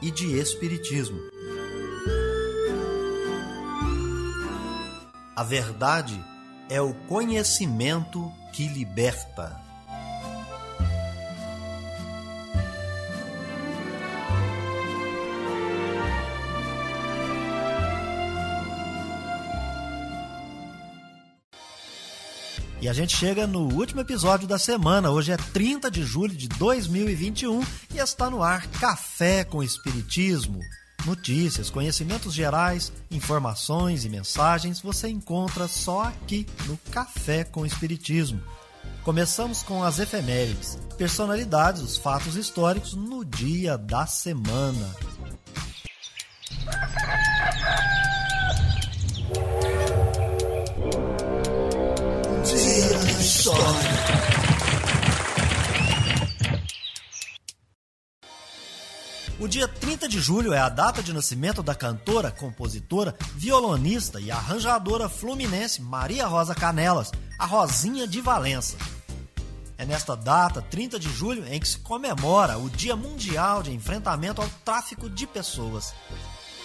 e de espiritismo. A verdade é o conhecimento que liberta. E a gente chega no último episódio da semana. Hoje é 30 de julho de 2021 e está no ar Café com Espiritismo. Notícias, conhecimentos gerais, informações e mensagens você encontra só aqui no Café com Espiritismo. Começamos com as efemérides, personalidades, os fatos históricos no dia da semana. O dia 30 de julho é a data de nascimento da cantora, compositora, violonista e arranjadora fluminense Maria Rosa Canelas, a Rosinha de Valença. É nesta data, 30 de julho, em que se comemora o Dia Mundial de Enfrentamento ao Tráfico de Pessoas.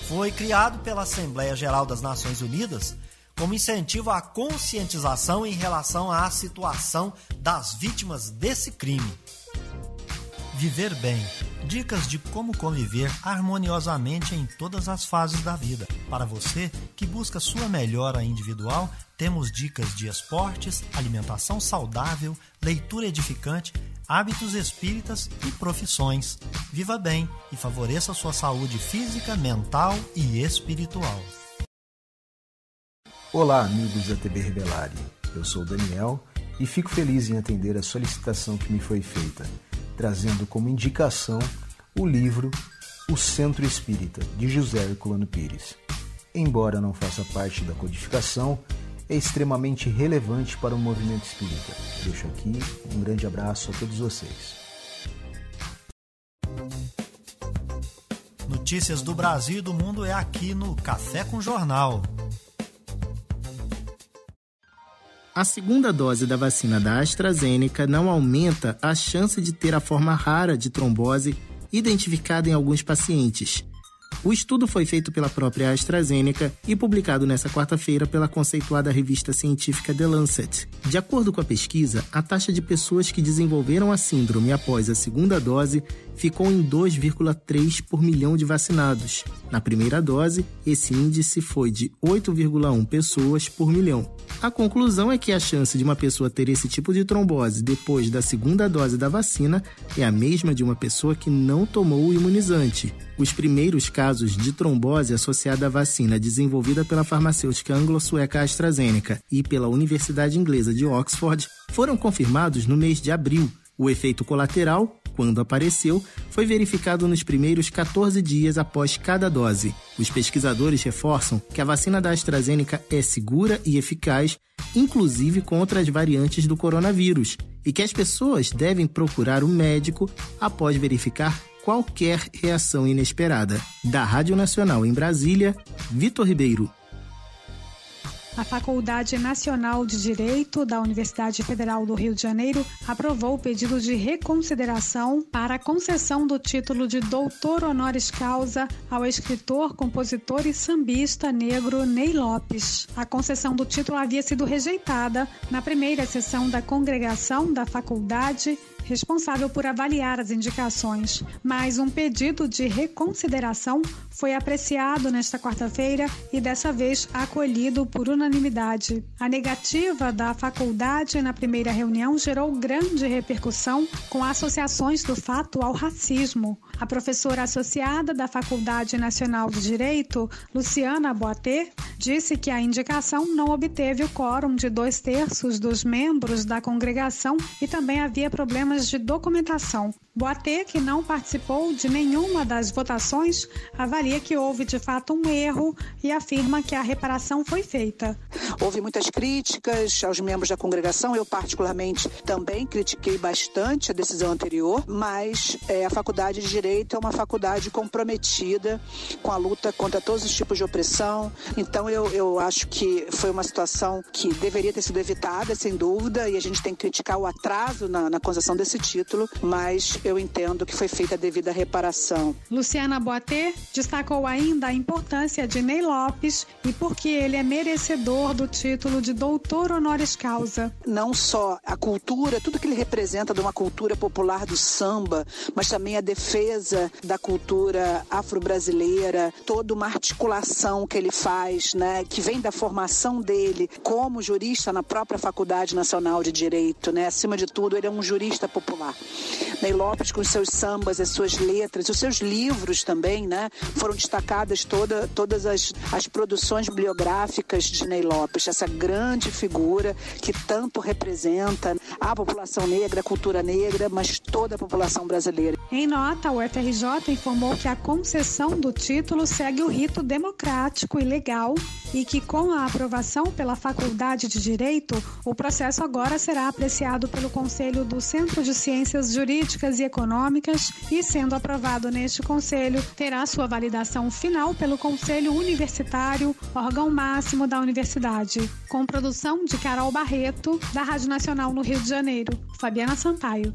Foi criado pela Assembleia Geral das Nações Unidas como incentivo à conscientização em relação à situação das vítimas desse crime. Viver bem. Dicas de como conviver harmoniosamente em todas as fases da vida. Para você que busca sua melhora individual, temos dicas de esportes, alimentação saudável, leitura edificante, hábitos espíritas e profissões. Viva bem e favoreça sua saúde física, mental e espiritual. Olá, amigos da TV Rebelari. Eu sou Daniel e fico feliz em atender a solicitação que me foi feita trazendo como indicação o livro O Centro Espírita, de José Herculano Pires. Embora não faça parte da codificação, é extremamente relevante para o movimento espírita. Deixo aqui um grande abraço a todos vocês. Notícias do Brasil e do mundo é aqui no Café com Jornal. A segunda dose da vacina da AstraZeneca não aumenta a chance de ter a forma rara de trombose identificada em alguns pacientes. O estudo foi feito pela própria AstraZeneca e publicado nesta quarta-feira pela conceituada revista científica The Lancet. De acordo com a pesquisa, a taxa de pessoas que desenvolveram a síndrome após a segunda dose ficou em 2,3 por milhão de vacinados. Na primeira dose, esse índice foi de 8,1 pessoas por milhão. A conclusão é que a chance de uma pessoa ter esse tipo de trombose depois da segunda dose da vacina é a mesma de uma pessoa que não tomou o imunizante. Os primeiros casos de trombose associada à vacina desenvolvida pela farmacêutica anglo-sueca AstraZeneca e pela Universidade Inglesa de Oxford foram confirmados no mês de abril. O efeito colateral quando apareceu, foi verificado nos primeiros 14 dias após cada dose. Os pesquisadores reforçam que a vacina da AstraZeneca é segura e eficaz, inclusive contra as variantes do coronavírus, e que as pessoas devem procurar um médico após verificar qualquer reação inesperada. Da Rádio Nacional em Brasília, Vitor Ribeiro. A Faculdade Nacional de Direito da Universidade Federal do Rio de Janeiro aprovou o pedido de reconsideração para a concessão do título de doutor honoris causa ao escritor, compositor e sambista negro Ney Lopes. A concessão do título havia sido rejeitada na primeira sessão da congregação da faculdade responsável por avaliar as indicações, mas um pedido de reconsideração foi apreciado nesta quarta-feira e dessa vez acolhido por unanimidade unanimidade. A negativa da faculdade na primeira reunião gerou grande repercussão com associações do fato ao racismo. A professora associada da Faculdade Nacional de Direito, Luciana Boatê, disse que a indicação não obteve o quórum de dois terços dos membros da congregação e também havia problemas de documentação. Boatê, que não participou de nenhuma das votações, avalia que houve de fato um erro e afirma que a reparação foi feita. Houve muitas críticas aos membros da congregação, eu particularmente também critiquei bastante a decisão anterior, mas é, a Faculdade de Direito é uma faculdade comprometida com a luta contra todos os tipos de opressão, então eu, eu acho que foi uma situação que deveria ter sido evitada, sem dúvida, e a gente tem que criticar o atraso na, na concessão desse título, mas eu entendo que foi feita a devida reparação. Luciana Boatê destacou ainda a importância de Ney Lopes e porque ele é merecedor do título de doutor honoris causa. Não só a cultura, tudo que ele representa de uma cultura popular do samba, mas também a defesa da cultura afro-brasileira, toda uma articulação que ele faz, né, que vem da formação dele como jurista na própria Faculdade Nacional de Direito, né? Acima de tudo, ele é um jurista popular. Ney Lopes com seus sambas, as suas letras, os seus livros também, né? Foram destacadas toda, todas as, as produções bibliográficas de Ney Lopes, essa grande figura que tanto representa a população negra, a cultura negra, mas toda a população brasileira. Em nota, o FRJ informou que a concessão do título segue o rito democrático e legal e que, com a aprovação pela Faculdade de Direito, o processo agora será apreciado pelo Conselho do Centro de Ciências Jurídicas e Econômicas e, sendo aprovado neste Conselho, terá sua validação final pelo Conselho Universitário, órgão máximo da universidade. Com produção de Carol Barreto, da Rádio Nacional no Rio de Janeiro. Fabiana Sampaio.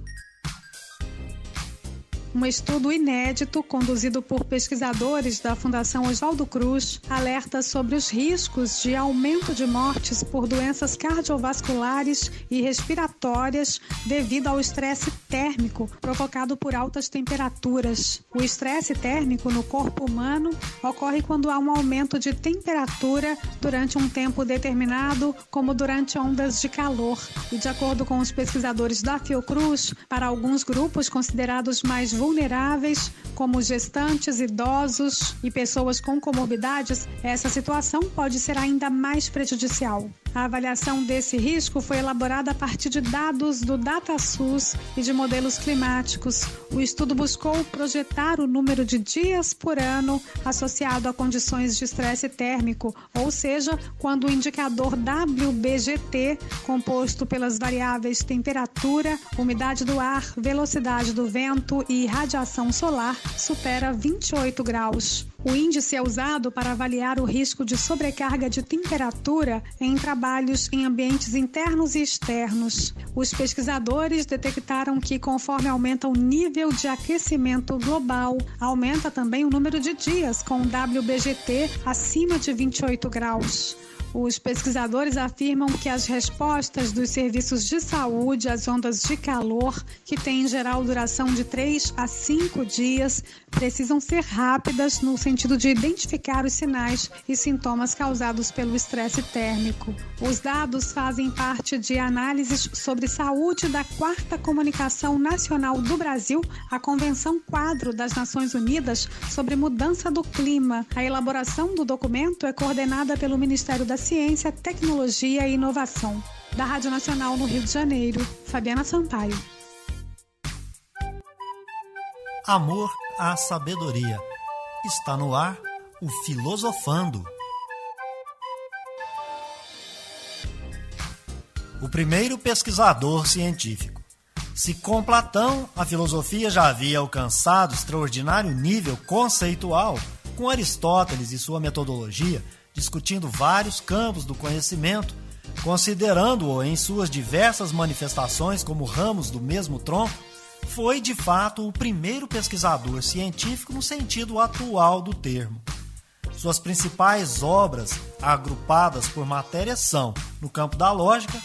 Um estudo inédito conduzido por pesquisadores da Fundação Oswaldo Cruz alerta sobre os riscos de aumento de mortes por doenças cardiovasculares e respiratórias devido ao estresse térmico provocado por altas temperaturas. O estresse térmico no corpo humano ocorre quando há um aumento de temperatura durante um tempo determinado, como durante ondas de calor. E de acordo com os pesquisadores da Fiocruz, para alguns grupos considerados mais vulneráveis, como gestantes, idosos e pessoas com comorbidades, essa situação pode ser ainda mais prejudicial. A avaliação desse risco foi elaborada a partir de dados do DataSUS e de modelos climáticos. O estudo buscou projetar o número de dias por ano associado a condições de estresse térmico, ou seja, quando o indicador WBGT, composto pelas variáveis temperatura, umidade do ar, velocidade do vento e radiação solar, supera 28 graus. O índice é usado para avaliar o risco de sobrecarga de temperatura em trabalhos em ambientes internos e externos. Os pesquisadores detectaram que, conforme aumenta o nível de aquecimento global, aumenta também o número de dias com WBGT acima de 28 graus. Os pesquisadores afirmam que as respostas dos serviços de saúde às ondas de calor, que têm em geral duração de 3 a 5 dias, precisam ser rápidas no sentido de identificar os sinais e sintomas causados pelo estresse térmico. Os dados fazem parte de análises sobre saúde da Quarta Comunicação Nacional do Brasil, a Convenção Quadro das Nações Unidas sobre Mudança do Clima. A elaboração do documento é coordenada pelo Ministério da Ciência, Tecnologia e Inovação. Da Rádio Nacional no Rio de Janeiro, Fabiana Sampaio. Amor à sabedoria. Está no ar o Filosofando. O primeiro pesquisador científico. Se com Platão a filosofia já havia alcançado extraordinário nível conceitual, com Aristóteles e sua metodologia, discutindo vários campos do conhecimento, considerando-o em suas diversas manifestações como ramos do mesmo tronco, foi de fato o primeiro pesquisador científico no sentido atual do termo. Suas principais obras, agrupadas por matérias, são, no campo da lógica,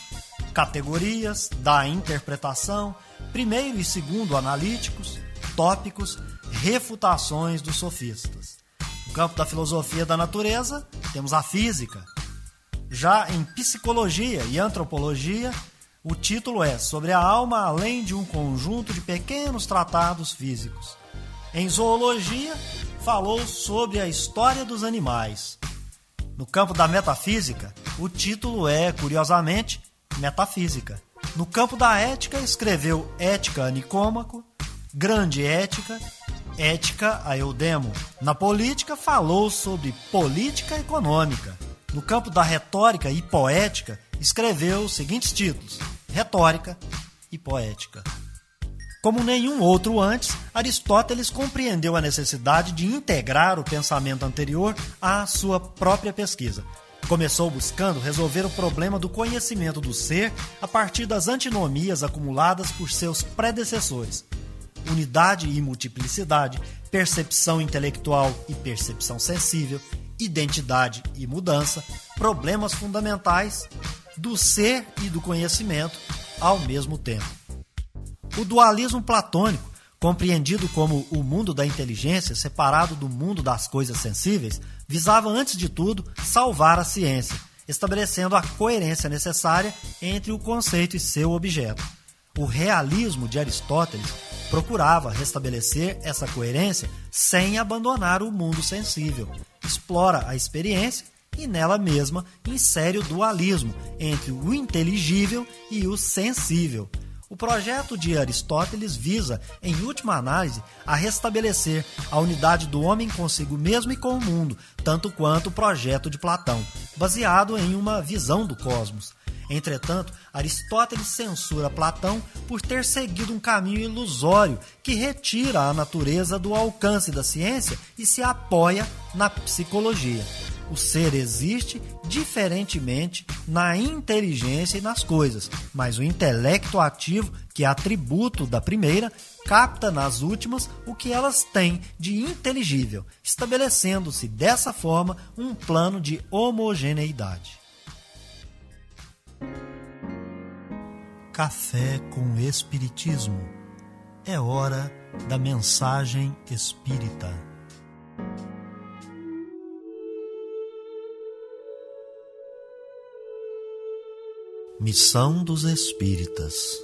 categorias, da interpretação, primeiro e segundo analíticos, tópicos, refutações dos sofistas. Campo da filosofia da natureza, temos a física, Já em psicologia e antropologia, o título é Sobre a alma além de um conjunto de pequenos tratados físicos. Em zoologia, falou sobre a história dos animais. No campo da metafísica, o título é, curiosamente, Metafísica. No campo da ética, escreveu Ética Nicômaco, Grande Ética, Ética a Eudemo. Na política, falou sobre política econômica. No campo da retórica e poética, escreveu os seguintes títulos: Retórica e Poética. Como nenhum outro antes, Aristóteles compreendeu a necessidade de integrar o pensamento anterior à sua própria pesquisa. Começou buscando resolver o problema do conhecimento do ser a partir das antinomias acumuladas por seus predecessores. Unidade e multiplicidade, percepção intelectual e percepção sensível, identidade e mudança, problemas fundamentais do ser e do conhecimento ao mesmo tempo. O dualismo platônico, compreendido como o mundo da inteligência separado do mundo das coisas sensíveis, visava antes de tudo salvar a ciência, estabelecendo a coerência necessária entre o conceito e seu objeto. O realismo de Aristóteles procurava restabelecer essa coerência sem abandonar o mundo sensível. Explora a experiência e nela mesma insere o dualismo entre o inteligível e o sensível, o projeto de Aristóteles visa, em última análise, a restabelecer a unidade do homem consigo mesmo e com o mundo, tanto quanto o projeto de Platão, baseado em uma visão do cosmos. Entretanto, Aristóteles censura Platão por ter seguido um caminho ilusório que retira a natureza do alcance da ciência e se apoia na psicologia. O ser existe diferentemente na inteligência e nas coisas, mas o intelecto ativo, que é atributo da primeira, capta nas últimas o que elas têm de inteligível, estabelecendo-se dessa forma um plano de homogeneidade. Café com Espiritismo. É hora da mensagem espírita. Missão dos Espíritas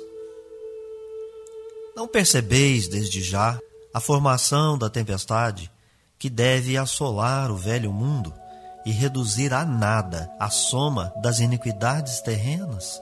Não percebeis desde já a formação da tempestade que deve assolar o velho mundo e reduzir a nada a soma das iniquidades terrenas?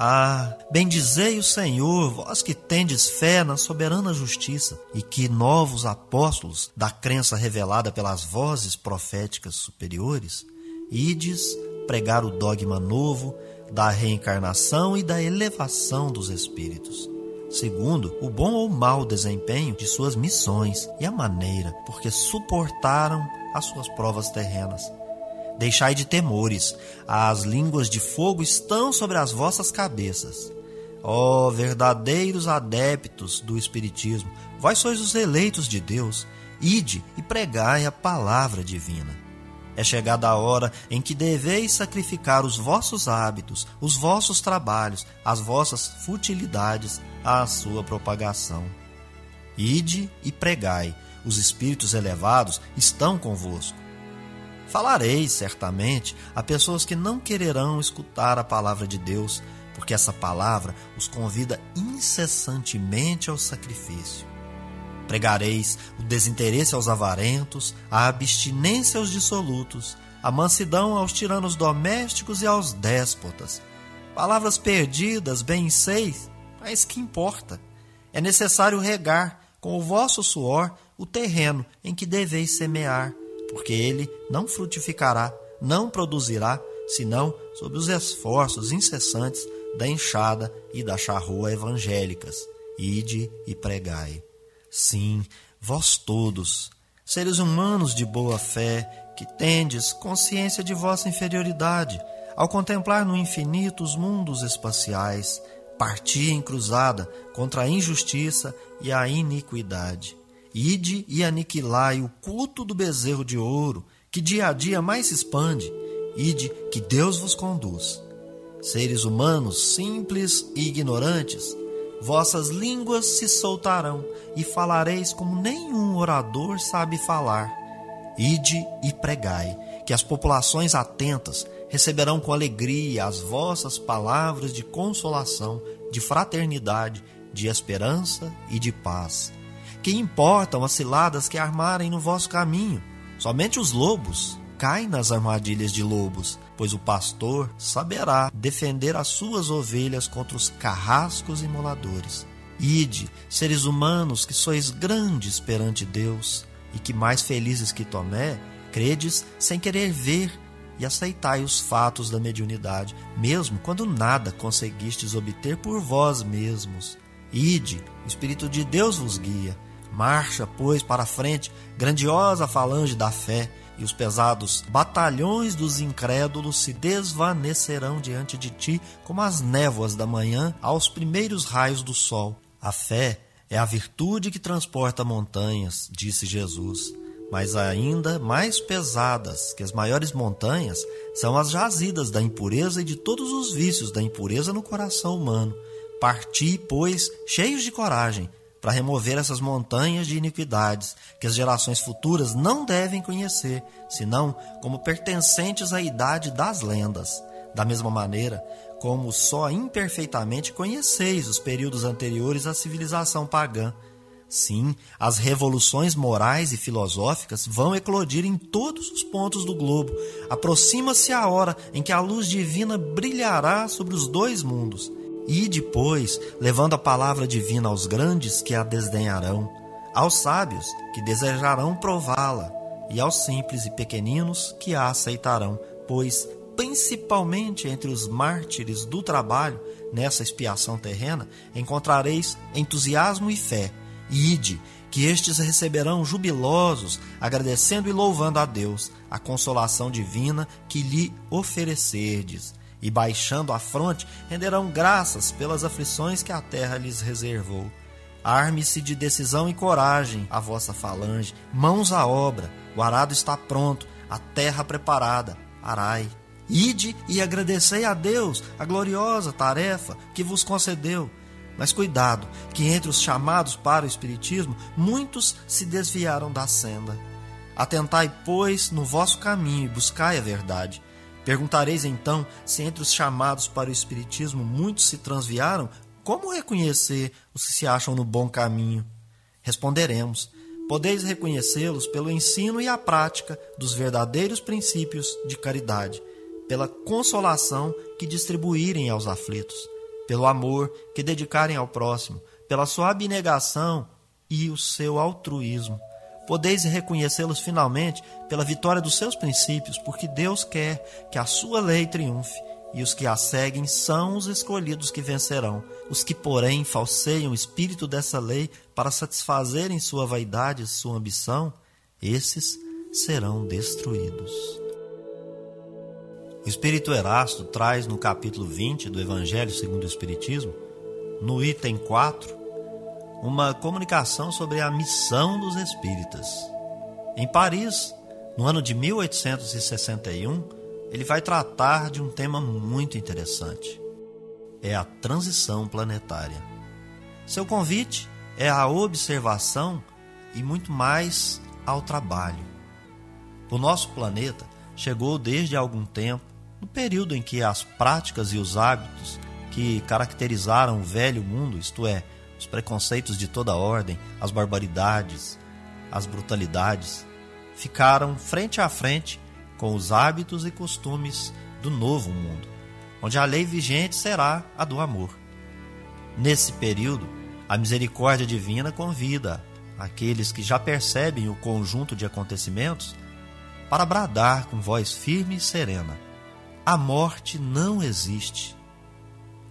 Ah, bendizei o Senhor, vós que tendes fé na soberana justiça, e que novos apóstolos da crença revelada pelas vozes proféticas superiores, ides pregar o dogma novo da reencarnação e da elevação dos espíritos. Segundo, o bom ou mau desempenho de suas missões e a maneira por que suportaram as suas provas terrenas. Deixai de temores, as línguas de fogo estão sobre as vossas cabeças. Ó oh, verdadeiros adeptos do Espiritismo, vós sois os eleitos de Deus, ide e pregai a palavra divina. É chegada a hora em que deveis sacrificar os vossos hábitos, os vossos trabalhos, as vossas futilidades à sua propagação. Ide e pregai, os espíritos elevados estão convosco. Falareis, certamente, a pessoas que não quererão escutar a palavra de Deus, porque essa palavra os convida incessantemente ao sacrifício. Pregareis o desinteresse aos avarentos, a abstinência aos dissolutos, a mansidão aos tiranos domésticos e aos déspotas. Palavras perdidas, bem sei, mas que importa? É necessário regar com o vosso suor o terreno em que deveis semear, porque ele não frutificará, não produzirá, senão sob os esforços incessantes da enxada e da charrua evangélicas. Ide e pregai. Sim, vós todos, seres humanos de boa fé, que tendes consciência de vossa inferioridade, ao contemplar no infinito os mundos espaciais, parti em cruzada contra a injustiça e a iniquidade. Ide e aniquilai o culto do bezerro de ouro, que dia a dia mais se expande. Ide que Deus vos conduz. Seres humanos simples e ignorantes, vossas línguas se soltarão e falareis como nenhum orador sabe falar. Ide e pregai, que as populações atentas receberão com alegria as vossas palavras de consolação, de fraternidade, de esperança e de paz. Que importam as ciladas que armarem no vosso caminho? Somente os lobos caem nas armadilhas de lobos, pois o pastor saberá defender as suas ovelhas contra os carrascos e moladores. Ide, seres humanos que sois grandes perante Deus, e que mais felizes que Tomé, credes sem querer ver e aceitai os fatos da mediunidade, mesmo quando nada conseguistes obter por vós mesmos. Ide, o Espírito de Deus vos guia. Marcha, pois, para a frente, grandiosa falange da fé, e os pesados batalhões dos incrédulos se desvanecerão diante de ti como as névoas da manhã aos primeiros raios do sol. A fé é a virtude que transporta montanhas, disse Jesus mas ainda mais pesadas que as maiores montanhas são as jazidas da impureza e de todos os vícios da impureza no coração humano. Parti, pois, cheios de coragem, para remover essas montanhas de iniquidades que as gerações futuras não devem conhecer, senão como pertencentes à idade das lendas. Da mesma maneira, como só imperfeitamente conheceis os períodos anteriores à civilização pagã, Sim, as revoluções morais e filosóficas vão eclodir em todos os pontos do globo. Aproxima-se a hora em que a luz divina brilhará sobre os dois mundos. E depois, levando a palavra divina aos grandes que a desdenharão, aos sábios que desejarão prová-la, e aos simples e pequeninos que a aceitarão, pois, principalmente entre os mártires do trabalho, nessa expiação terrena, encontrareis entusiasmo e fé. Ide, que estes receberão jubilosos, agradecendo e louvando a Deus a consolação divina que lhe oferecerdes, e baixando a fronte, renderão graças pelas aflições que a terra lhes reservou. Arme-se de decisão e coragem a vossa falange, mãos à obra, o arado está pronto, a terra preparada, arai. Ide e agradecei a Deus a gloriosa tarefa que vos concedeu mas cuidado, que entre os chamados para o Espiritismo, muitos se desviaram da senda. Atentai, pois, no vosso caminho e buscai a verdade. Perguntareis então se entre os chamados para o Espiritismo muitos se transviaram, como reconhecer os que se acham no bom caminho? Responderemos: podeis reconhecê-los pelo ensino e a prática dos verdadeiros princípios de caridade, pela consolação que distribuírem aos aflitos pelo amor que dedicarem ao próximo, pela sua abnegação e o seu altruísmo. Podeis reconhecê-los finalmente pela vitória dos seus princípios, porque Deus quer que a sua lei triunfe, e os que a seguem são os escolhidos que vencerão. Os que, porém, falseiam o espírito dessa lei para satisfazerem sua vaidade e sua ambição, esses serão destruídos. O Espírito Erasto traz no capítulo 20 do Evangelho segundo o Espiritismo, no item 4, uma comunicação sobre a missão dos espíritas. Em Paris, no ano de 1861, ele vai tratar de um tema muito interessante. É a transição planetária. Seu convite é a observação e muito mais ao trabalho. O nosso planeta chegou desde algum tempo no período em que as práticas e os hábitos que caracterizaram o velho mundo, isto é, os preconceitos de toda ordem, as barbaridades, as brutalidades, ficaram frente a frente com os hábitos e costumes do novo mundo, onde a lei vigente será a do amor. Nesse período, a misericórdia divina convida aqueles que já percebem o conjunto de acontecimentos para bradar com voz firme e serena a morte não existe.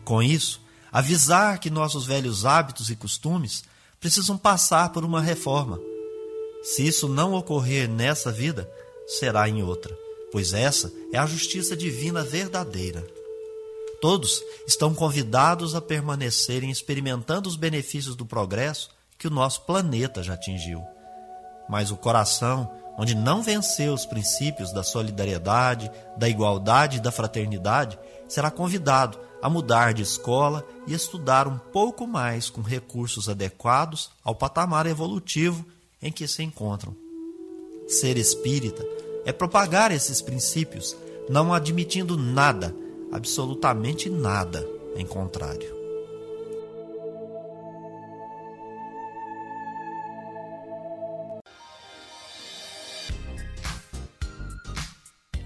Com isso, avisar que nossos velhos hábitos e costumes precisam passar por uma reforma. Se isso não ocorrer nessa vida, será em outra, pois essa é a justiça divina verdadeira. Todos estão convidados a permanecerem experimentando os benefícios do progresso que o nosso planeta já atingiu. Mas o coração onde não venceu os princípios da solidariedade, da igualdade e da fraternidade, será convidado a mudar de escola e estudar um pouco mais com recursos adequados ao patamar evolutivo em que se encontram. Ser espírita é propagar esses princípios, não admitindo nada, absolutamente nada em contrário.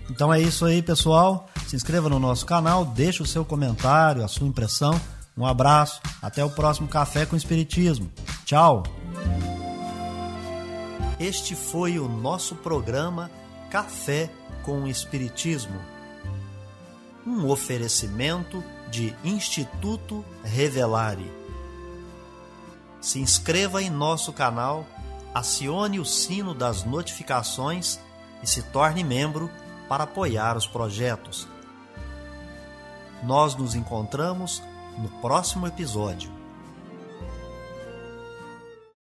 Então é isso aí, pessoal. Se inscreva no nosso canal, deixe o seu comentário, a sua impressão. Um abraço, até o próximo Café com Espiritismo. Tchau! Este foi o nosso programa Café com Espiritismo. Um oferecimento de Instituto Revelare. Se inscreva em nosso canal, acione o sino das notificações e se torne membro para apoiar os projetos. Nós nos encontramos no próximo episódio.